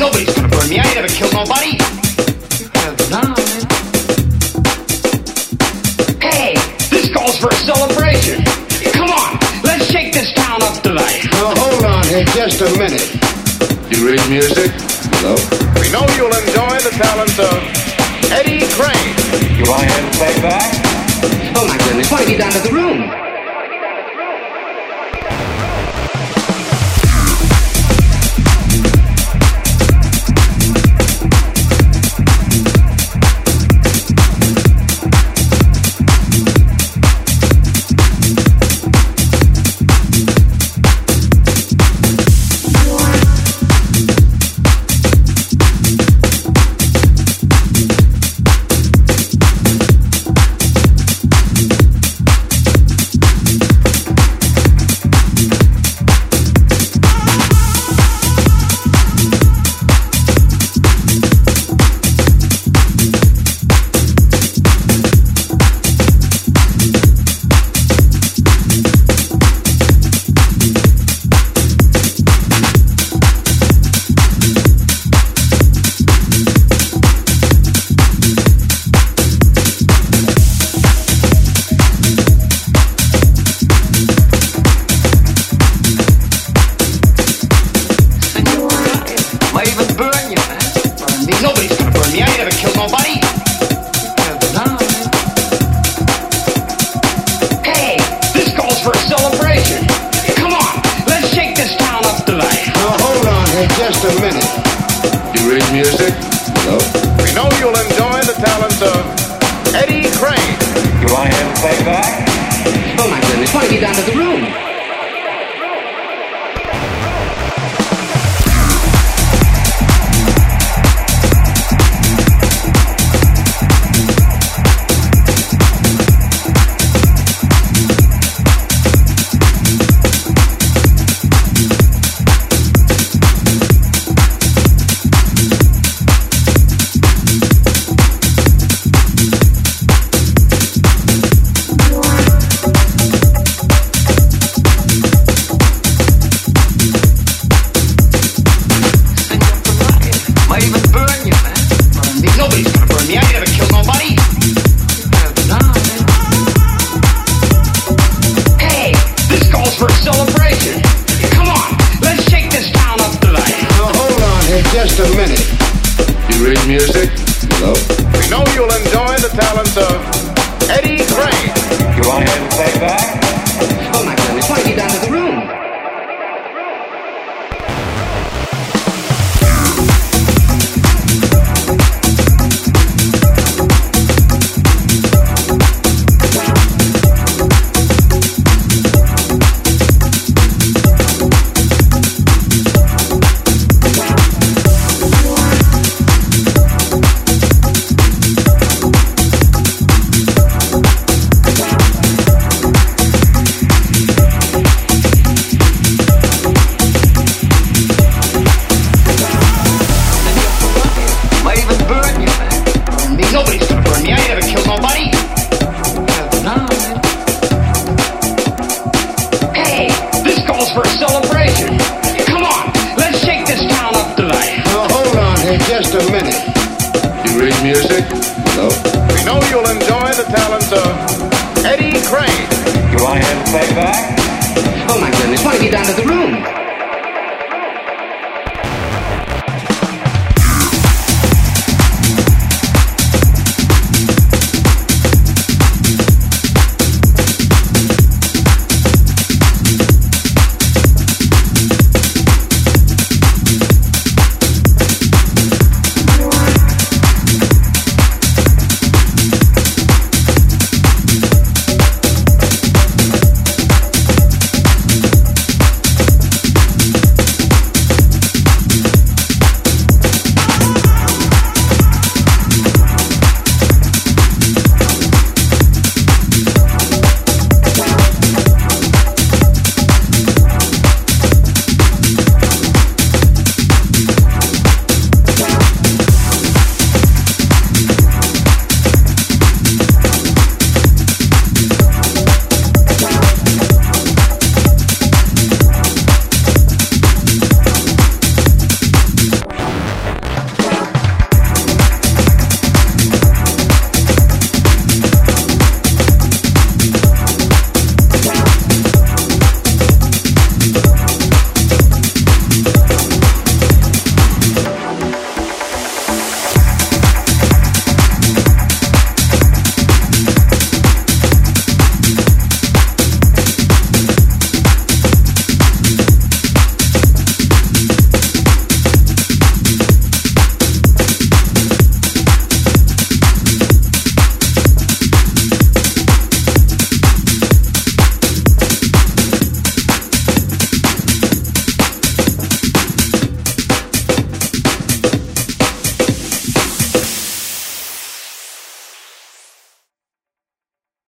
Nobody's gonna burn me. I ain't never killed nobody. You have man. Hey, this calls for a celebration. Come on, let's shake this town up tonight. Now hold on here just a minute. You read music? Hello? We know you'll enjoy the talents of Eddie Crane. You want to hear him play back? Oh my goodness, why don't you get down to the room? Might even burn you, man. Burn me? Nobody's gonna burn me. I ain't never killed nobody. You have now, man. Hey, this calls for a celebration. Come on, let's shake this town up tonight. Now hold on here just a minute. You read music? Hello? We know you'll enjoy the talents of Eddie Crane. You want to hear play back? Oh my goodness, why don't you down to the room? Burn you, man. Burn me? Nobody's gonna burn me. I ain't never killed nobody. You have now, man. Hey, this calls for a celebration. Come on, let's shake this town up tonight. Now hold on here just a minute. You read music? Hello? We know you'll enjoy the talents of Eddie Crane. You want to hear him play back? A minute. You read music? Hello? We know you'll enjoy the talents of Eddie Crane. To hear him play back? Oh my goodness, why don't you down to the room?